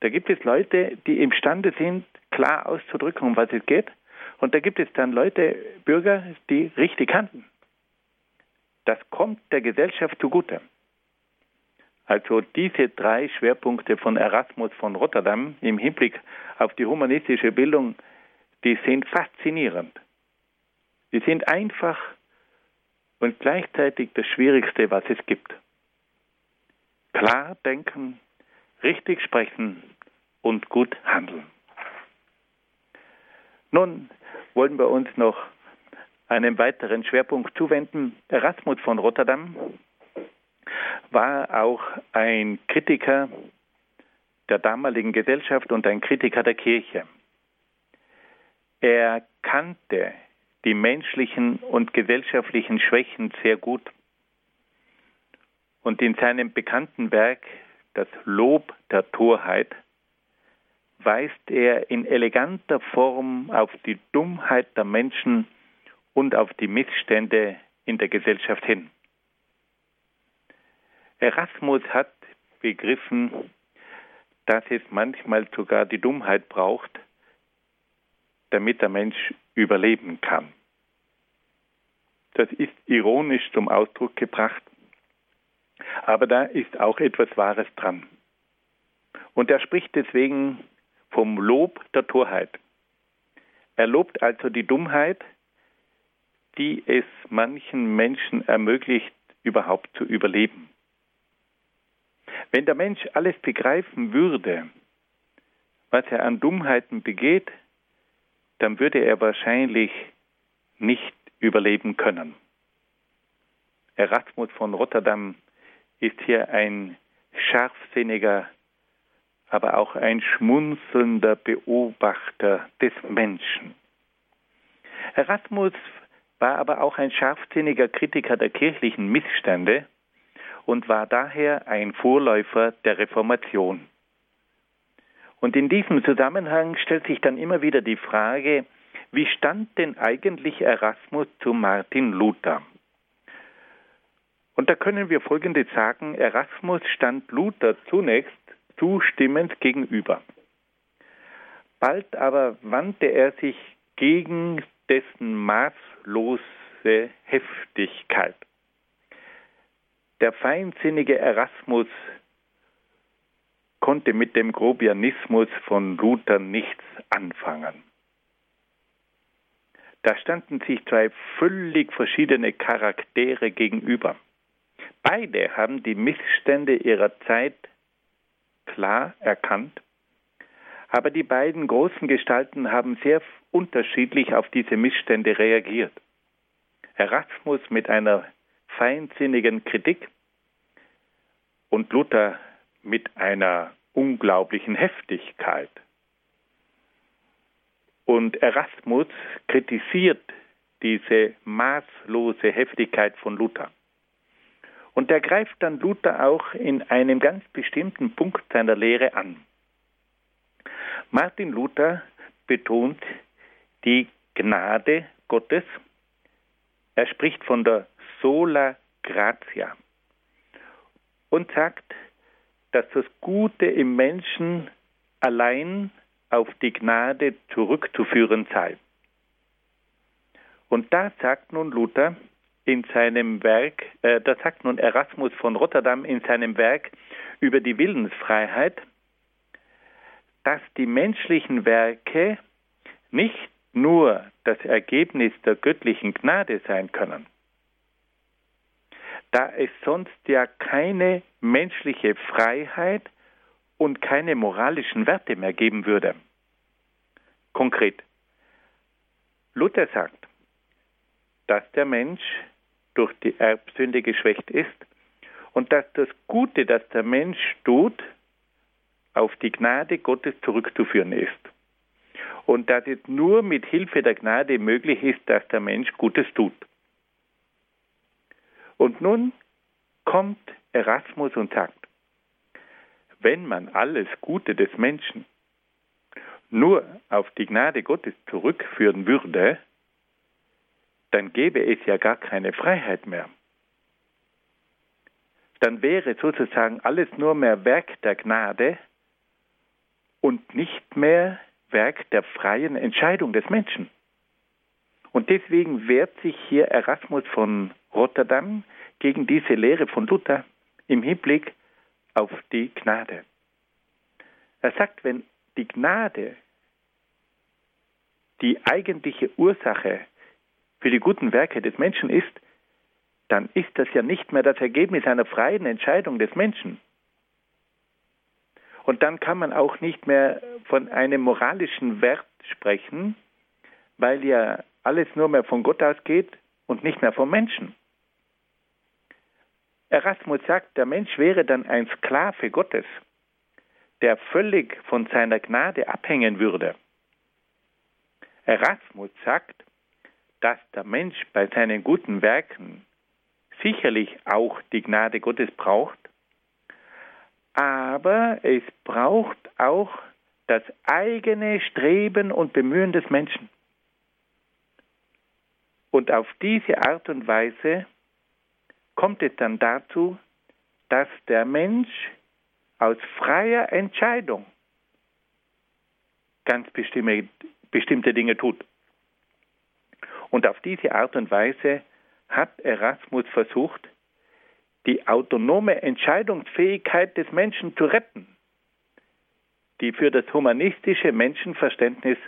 Da gibt es Leute, die imstande sind, klar auszudrücken, um was es geht. Und da gibt es dann Leute, Bürger, die richtig handeln. Das kommt der Gesellschaft zugute. Also diese drei Schwerpunkte von Erasmus von Rotterdam im Hinblick auf die humanistische Bildung, die sind faszinierend. Die sind einfach und gleichzeitig das Schwierigste, was es gibt. Klar denken, richtig sprechen und gut handeln. Nun wollen wir uns noch einem weiteren Schwerpunkt zuwenden. Erasmus von Rotterdam war auch ein Kritiker der damaligen Gesellschaft und ein Kritiker der Kirche. Er kannte die menschlichen und gesellschaftlichen Schwächen sehr gut. Und in seinem bekannten Werk Das Lob der Torheit weist er in eleganter Form auf die Dummheit der Menschen und auf die Missstände in der Gesellschaft hin. Erasmus hat begriffen, dass es manchmal sogar die Dummheit braucht, damit der Mensch überleben kann. Das ist ironisch zum Ausdruck gebracht, aber da ist auch etwas Wahres dran. Und er spricht deswegen vom Lob der Torheit. Er lobt also die Dummheit, die es manchen Menschen ermöglicht, überhaupt zu überleben. Wenn der Mensch alles begreifen würde, was er an Dummheiten begeht, dann würde er wahrscheinlich nicht überleben können. Erasmus von Rotterdam ist hier ein scharfsinniger, aber auch ein schmunzelnder Beobachter des Menschen. Erasmus war aber auch ein scharfsinniger Kritiker der kirchlichen Missstände und war daher ein Vorläufer der Reformation. Und in diesem Zusammenhang stellt sich dann immer wieder die Frage, wie stand denn eigentlich Erasmus zu Martin Luther? Und da können wir Folgendes sagen, Erasmus stand Luther zunächst zustimmend gegenüber. Bald aber wandte er sich gegen dessen maßlose Heftigkeit. Der feinsinnige Erasmus konnte mit dem Grobianismus von Luther nichts anfangen. Da standen sich zwei völlig verschiedene Charaktere gegenüber. Beide haben die Missstände ihrer Zeit klar erkannt, aber die beiden großen Gestalten haben sehr unterschiedlich auf diese Missstände reagiert. Erasmus mit einer feinsinnigen Kritik und Luther mit einer unglaublichen Heftigkeit. Und Erasmus kritisiert diese maßlose Heftigkeit von Luther. Und er greift dann Luther auch in einem ganz bestimmten Punkt seiner Lehre an. Martin Luther betont die Gnade Gottes. Er spricht von der sola gratia und sagt, dass das Gute im Menschen allein auf die Gnade zurückzuführen sei. Und da sagt nun Luther in seinem Werk, äh, da sagt nun Erasmus von Rotterdam in seinem Werk über die Willensfreiheit, dass die menschlichen Werke nicht nur das Ergebnis der göttlichen Gnade sein können, da es sonst ja keine menschliche Freiheit und keine moralischen Werte mehr geben würde. Konkret. Luther sagt, dass der Mensch durch die Erbsünde geschwächt ist und dass das Gute, das der Mensch tut, auf die Gnade Gottes zurückzuführen ist. Und dass es nur mit Hilfe der Gnade möglich ist, dass der Mensch Gutes tut. Und nun kommt Erasmus und sagt, wenn man alles Gute des Menschen nur auf die Gnade Gottes zurückführen würde, dann gäbe es ja gar keine Freiheit mehr. Dann wäre sozusagen alles nur mehr Werk der Gnade und nicht mehr Werk der freien Entscheidung des Menschen. Und deswegen wehrt sich hier Erasmus von Rotterdam gegen diese Lehre von Luther im Hinblick auf die Gnade. Er sagt, wenn die Gnade die eigentliche Ursache für die guten Werke des Menschen ist, dann ist das ja nicht mehr das Ergebnis einer freien Entscheidung des Menschen. Und dann kann man auch nicht mehr von einem moralischen Wert sprechen, weil ja alles nur mehr von Gott ausgeht und nicht mehr vom Menschen. Erasmus sagt, der Mensch wäre dann ein Sklave Gottes, der völlig von seiner Gnade abhängen würde. Erasmus sagt, dass der Mensch bei seinen guten Werken sicherlich auch die Gnade Gottes braucht, aber es braucht auch das eigene Streben und Bemühen des Menschen. Und auf diese Art und Weise kommt es dann dazu, dass der Mensch aus freier Entscheidung ganz bestimmte, bestimmte Dinge tut. Und auf diese Art und Weise hat Erasmus versucht, die autonome Entscheidungsfähigkeit des Menschen zu retten, die für das humanistische Menschenverständnis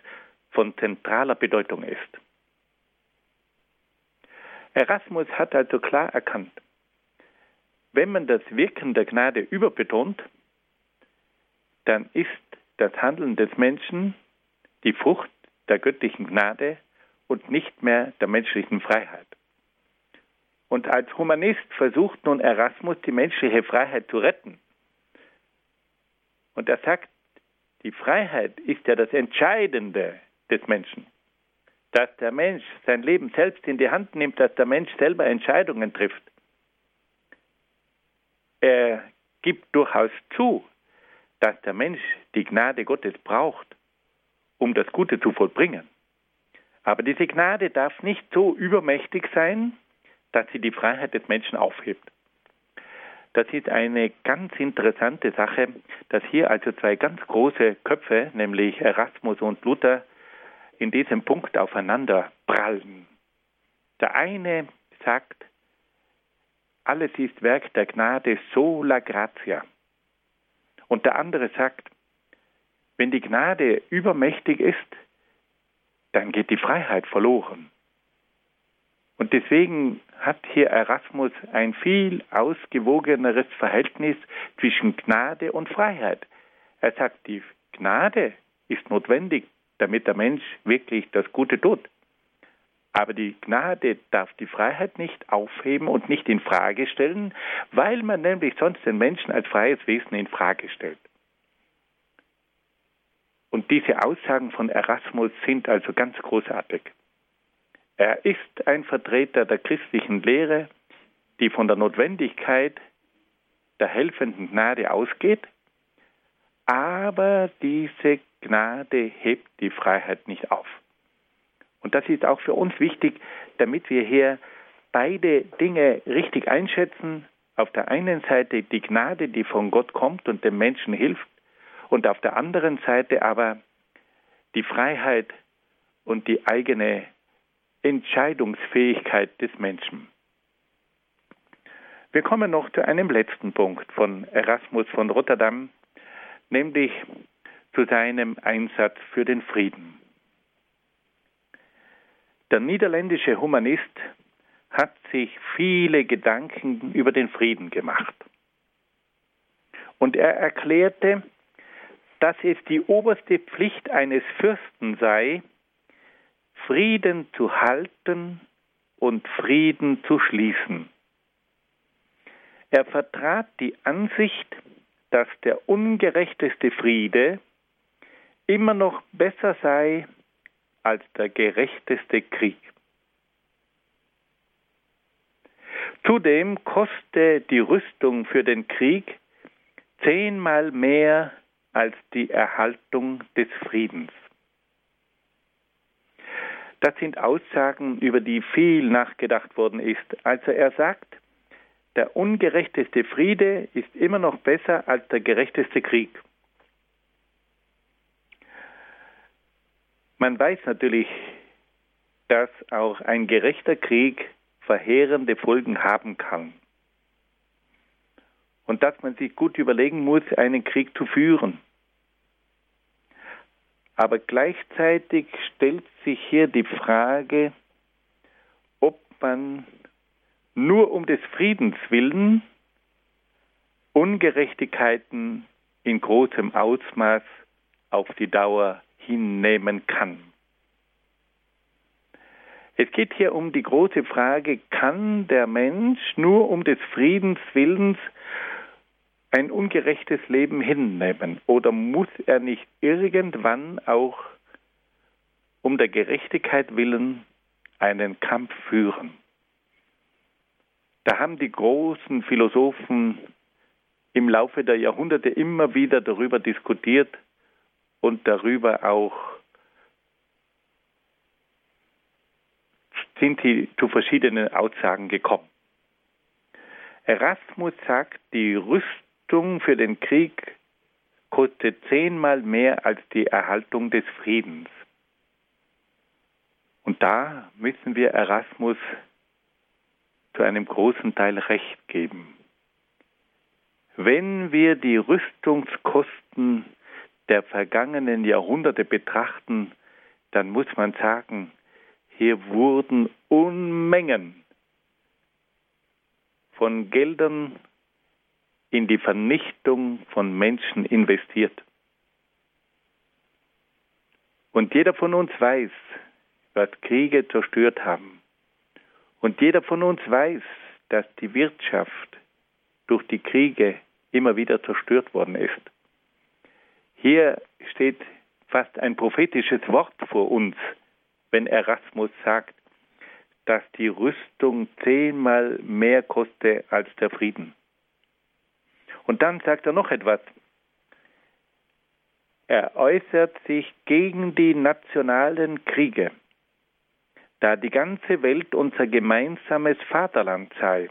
von zentraler Bedeutung ist. Erasmus hat also klar erkannt, wenn man das Wirken der Gnade überbetont, dann ist das Handeln des Menschen die Frucht der göttlichen Gnade und nicht mehr der menschlichen Freiheit. Und als Humanist versucht nun Erasmus die menschliche Freiheit zu retten. Und er sagt, die Freiheit ist ja das Entscheidende des Menschen dass der Mensch sein Leben selbst in die Hand nimmt, dass der Mensch selber Entscheidungen trifft. Er gibt durchaus zu, dass der Mensch die Gnade Gottes braucht, um das Gute zu vollbringen. Aber diese Gnade darf nicht so übermächtig sein, dass sie die Freiheit des Menschen aufhebt. Das ist eine ganz interessante Sache, dass hier also zwei ganz große Köpfe, nämlich Erasmus und Luther, in diesem Punkt aufeinander prallen. Der eine sagt, alles ist Werk der Gnade sola gratia. Und der andere sagt, wenn die Gnade übermächtig ist, dann geht die Freiheit verloren. Und deswegen hat hier Erasmus ein viel ausgewogeneres Verhältnis zwischen Gnade und Freiheit. Er sagt, die Gnade ist notwendig, damit der Mensch wirklich das Gute tut. Aber die Gnade darf die Freiheit nicht aufheben und nicht in Frage stellen, weil man nämlich sonst den Menschen als freies Wesen in Frage stellt. Und diese Aussagen von Erasmus sind also ganz großartig. Er ist ein Vertreter der christlichen Lehre, die von der Notwendigkeit der helfenden Gnade ausgeht, aber diese Gnade hebt die Freiheit nicht auf. Und das ist auch für uns wichtig, damit wir hier beide Dinge richtig einschätzen. Auf der einen Seite die Gnade, die von Gott kommt und dem Menschen hilft, und auf der anderen Seite aber die Freiheit und die eigene Entscheidungsfähigkeit des Menschen. Wir kommen noch zu einem letzten Punkt von Erasmus von Rotterdam, nämlich zu seinem Einsatz für den Frieden. Der niederländische Humanist hat sich viele Gedanken über den Frieden gemacht. Und er erklärte, dass es die oberste Pflicht eines Fürsten sei, Frieden zu halten und Frieden zu schließen. Er vertrat die Ansicht, dass der ungerechteste Friede immer noch besser sei als der gerechteste Krieg. Zudem koste die Rüstung für den Krieg zehnmal mehr als die Erhaltung des Friedens. Das sind Aussagen, über die viel nachgedacht worden ist. Also er sagt, der ungerechteste Friede ist immer noch besser als der gerechteste Krieg. Man weiß natürlich, dass auch ein gerechter Krieg verheerende Folgen haben kann. Und dass man sich gut überlegen muss, einen Krieg zu führen. Aber gleichzeitig stellt sich hier die Frage, ob man nur um des Friedens willen Ungerechtigkeiten in großem Ausmaß auf die Dauer hinnehmen kann. Es geht hier um die große Frage, kann der Mensch nur um des Friedens willens ein ungerechtes Leben hinnehmen oder muss er nicht irgendwann auch um der Gerechtigkeit willen einen Kampf führen? Da haben die großen Philosophen im Laufe der Jahrhunderte immer wieder darüber diskutiert und darüber auch sind sie zu verschiedenen Aussagen gekommen. Erasmus sagt, die Rüstung für den Krieg kostet zehnmal mehr als die Erhaltung des Friedens. Und da müssen wir Erasmus zu einem großen Teil recht geben. Wenn wir die Rüstungskosten der vergangenen Jahrhunderte betrachten, dann muss man sagen, hier wurden Unmengen von Geldern in die Vernichtung von Menschen investiert. Und jeder von uns weiß, was Kriege zerstört haben. Und jeder von uns weiß, dass die Wirtschaft durch die Kriege immer wieder zerstört worden ist. Hier steht fast ein prophetisches Wort vor uns, wenn Erasmus sagt, dass die Rüstung zehnmal mehr koste als der Frieden. Und dann sagt er noch etwas. Er äußert sich gegen die nationalen Kriege da die ganze Welt unser gemeinsames Vaterland sei.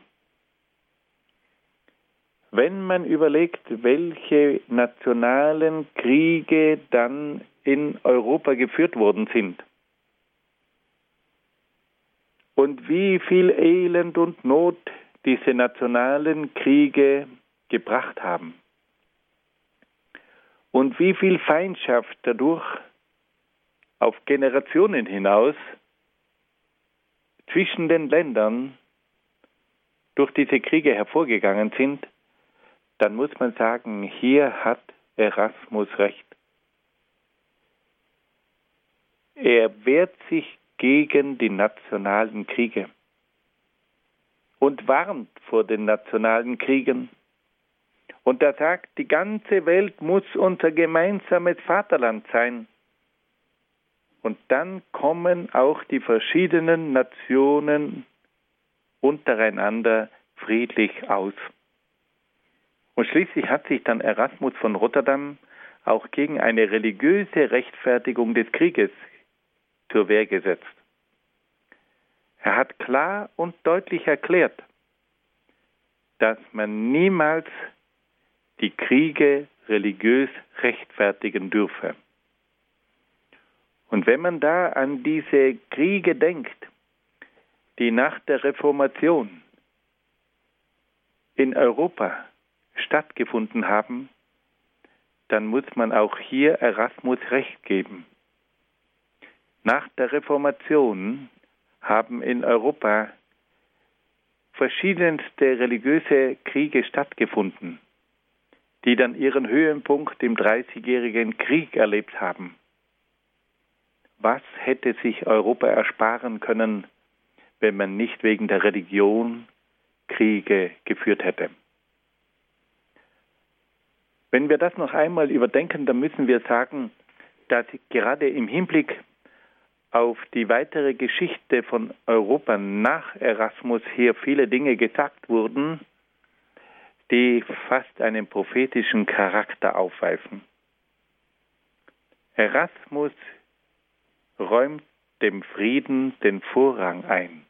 Wenn man überlegt, welche nationalen Kriege dann in Europa geführt worden sind und wie viel Elend und Not diese nationalen Kriege gebracht haben und wie viel Feindschaft dadurch auf Generationen hinaus zwischen den Ländern durch diese Kriege hervorgegangen sind, dann muss man sagen, hier hat Erasmus recht. Er wehrt sich gegen die nationalen Kriege und warnt vor den nationalen Kriegen. Und er sagt, die ganze Welt muss unser gemeinsames Vaterland sein. Und dann kommen auch die verschiedenen Nationen untereinander friedlich aus. Und schließlich hat sich dann Erasmus von Rotterdam auch gegen eine religiöse Rechtfertigung des Krieges zur Wehr gesetzt. Er hat klar und deutlich erklärt, dass man niemals die Kriege religiös rechtfertigen dürfe. Und wenn man da an diese Kriege denkt, die nach der Reformation in Europa stattgefunden haben, dann muss man auch hier Erasmus recht geben. Nach der Reformation haben in Europa verschiedenste religiöse Kriege stattgefunden, die dann ihren Höhepunkt im Dreißigjährigen Krieg erlebt haben. Was hätte sich Europa ersparen können, wenn man nicht wegen der Religion Kriege geführt hätte? Wenn wir das noch einmal überdenken, dann müssen wir sagen, dass gerade im Hinblick auf die weitere Geschichte von Europa nach Erasmus hier viele Dinge gesagt wurden, die fast einen prophetischen Charakter aufweisen. Erasmus räumt dem Frieden den Vorrang ein.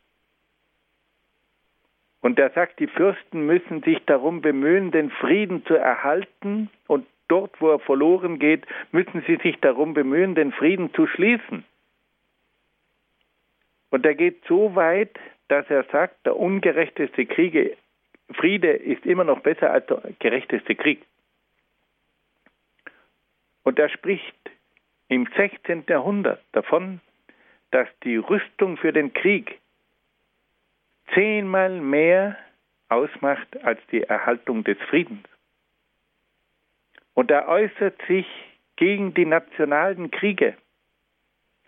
Und er sagt, die Fürsten müssen sich darum bemühen, den Frieden zu erhalten und dort, wo er verloren geht, müssen sie sich darum bemühen, den Frieden zu schließen. Und er geht so weit, dass er sagt, der ungerechteste Kriege, Friede ist immer noch besser als der gerechteste Krieg. Und er spricht im 16. Jahrhundert davon, dass die Rüstung für den Krieg zehnmal mehr ausmacht als die Erhaltung des Friedens. Und er äußert sich gegen die nationalen Kriege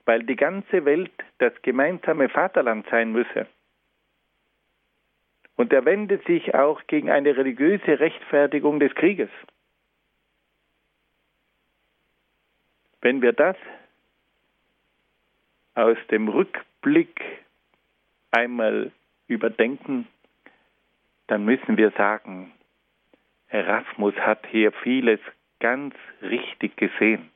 weil die ganze Welt das gemeinsame Vaterland sein müsse. Und er wendet sich auch gegen eine religiöse Rechtfertigung des Krieges. Wenn wir das aus dem Rückblick einmal überdenken, dann müssen wir sagen, Erasmus hat hier vieles ganz richtig gesehen.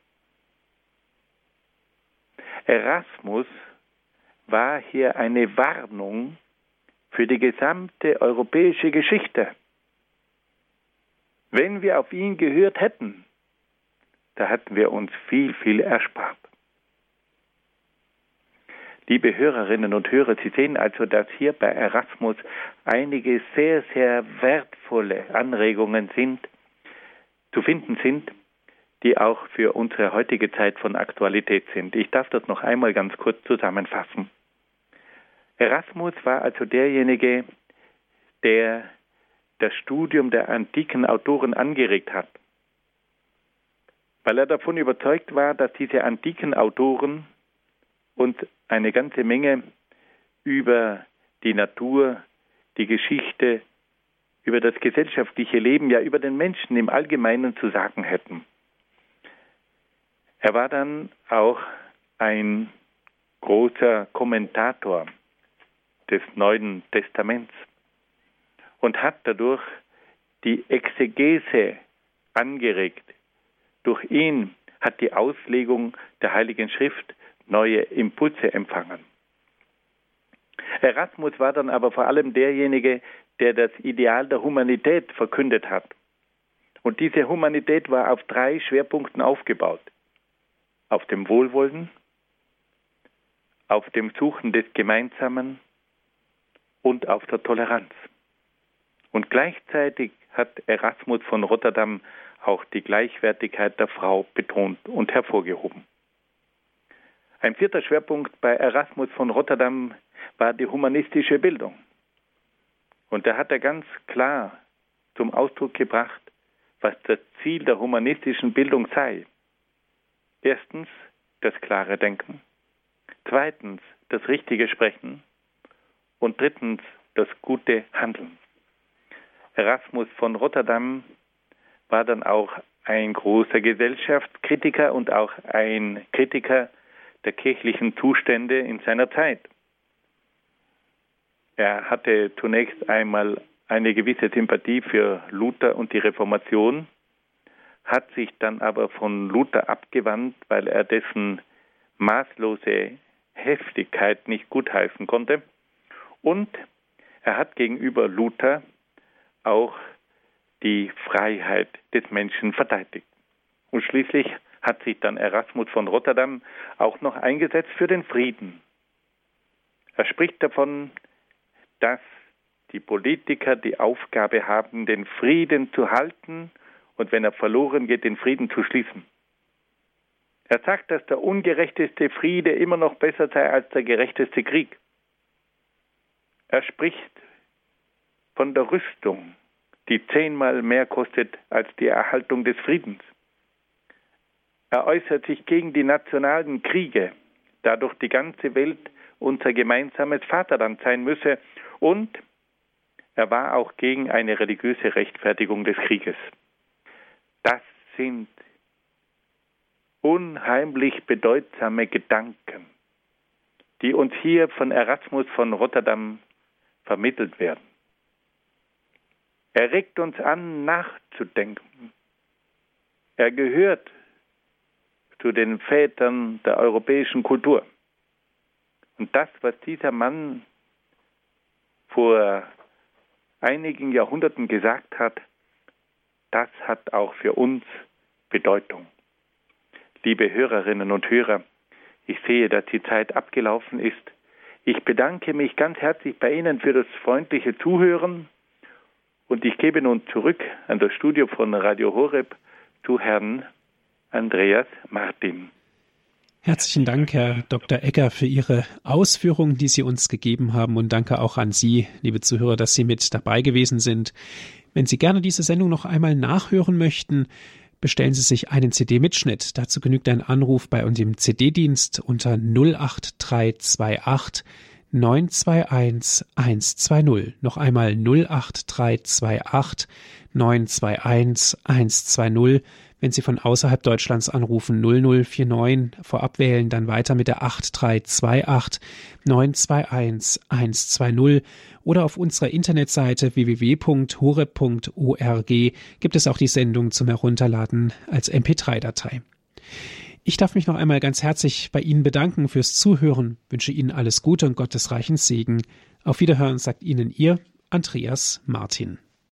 Erasmus war hier eine Warnung für die gesamte europäische Geschichte. Wenn wir auf ihn gehört hätten, da hätten wir uns viel, viel erspart. Liebe Hörerinnen und Hörer, Sie sehen also, dass hier bei Erasmus einige sehr, sehr wertvolle Anregungen sind, zu finden sind, die auch für unsere heutige Zeit von Aktualität sind. Ich darf das noch einmal ganz kurz zusammenfassen. Erasmus war also derjenige, der das Studium der antiken Autoren angeregt hat, weil er davon überzeugt war, dass diese antiken Autoren uns eine ganze Menge über die Natur, die Geschichte, über das gesellschaftliche Leben, ja über den Menschen im Allgemeinen zu sagen hätten. Er war dann auch ein großer Kommentator des Neuen Testaments und hat dadurch die Exegese angeregt. Durch ihn hat die Auslegung der Heiligen Schrift neue Impulse empfangen. Erasmus war dann aber vor allem derjenige, der das Ideal der Humanität verkündet hat. Und diese Humanität war auf drei Schwerpunkten aufgebaut auf dem Wohlwollen, auf dem Suchen des Gemeinsamen und auf der Toleranz. Und gleichzeitig hat Erasmus von Rotterdam auch die Gleichwertigkeit der Frau betont und hervorgehoben. Ein vierter Schwerpunkt bei Erasmus von Rotterdam war die humanistische Bildung. Und da hat er ganz klar zum Ausdruck gebracht, was das Ziel der humanistischen Bildung sei. Erstens das klare Denken, zweitens das richtige Sprechen und drittens das gute Handeln. Erasmus von Rotterdam war dann auch ein großer Gesellschaftskritiker und auch ein Kritiker der kirchlichen Zustände in seiner Zeit. Er hatte zunächst einmal eine gewisse Sympathie für Luther und die Reformation hat sich dann aber von Luther abgewandt, weil er dessen maßlose Heftigkeit nicht gutheißen konnte. Und er hat gegenüber Luther auch die Freiheit des Menschen verteidigt. Und schließlich hat sich dann Erasmus von Rotterdam auch noch eingesetzt für den Frieden. Er spricht davon, dass die Politiker die Aufgabe haben, den Frieden zu halten und wenn er verloren geht, den Frieden zu schließen. Er sagt, dass der ungerechteste Friede immer noch besser sei als der gerechteste Krieg. Er spricht von der Rüstung, die zehnmal mehr kostet als die Erhaltung des Friedens. Er äußert sich gegen die nationalen Kriege, dadurch die ganze Welt unser gemeinsames Vaterland sein müsse und er war auch gegen eine religiöse Rechtfertigung des Krieges. Das sind unheimlich bedeutsame Gedanken, die uns hier von Erasmus von Rotterdam vermittelt werden. Er regt uns an, nachzudenken. Er gehört zu den Vätern der europäischen Kultur. Und das, was dieser Mann vor einigen Jahrhunderten gesagt hat, das hat auch für uns Bedeutung. Liebe Hörerinnen und Hörer, ich sehe, dass die Zeit abgelaufen ist. Ich bedanke mich ganz herzlich bei Ihnen für das freundliche Zuhören und ich gebe nun zurück an das Studio von Radio Horeb zu Herrn Andreas Martin. Herzlichen Dank, Herr Dr. Egger, für Ihre Ausführungen, die Sie uns gegeben haben und danke auch an Sie, liebe Zuhörer, dass Sie mit dabei gewesen sind. Wenn Sie gerne diese Sendung noch einmal nachhören möchten, bestellen Sie sich einen CD-Mitschnitt. Dazu genügt ein Anruf bei unserem CD-Dienst unter 08328 921 120. Noch einmal 08328 921 120 wenn Sie von außerhalb Deutschlands anrufen, 0049 vorab wählen, dann weiter mit der 8328 921 120 oder auf unserer Internetseite www.hore.org gibt es auch die Sendung zum Herunterladen als MP3-Datei. Ich darf mich noch einmal ganz herzlich bei Ihnen bedanken fürs Zuhören, wünsche Ihnen alles Gute und Gottes reichen Segen. Auf Wiederhören sagt Ihnen Ihr Andreas Martin.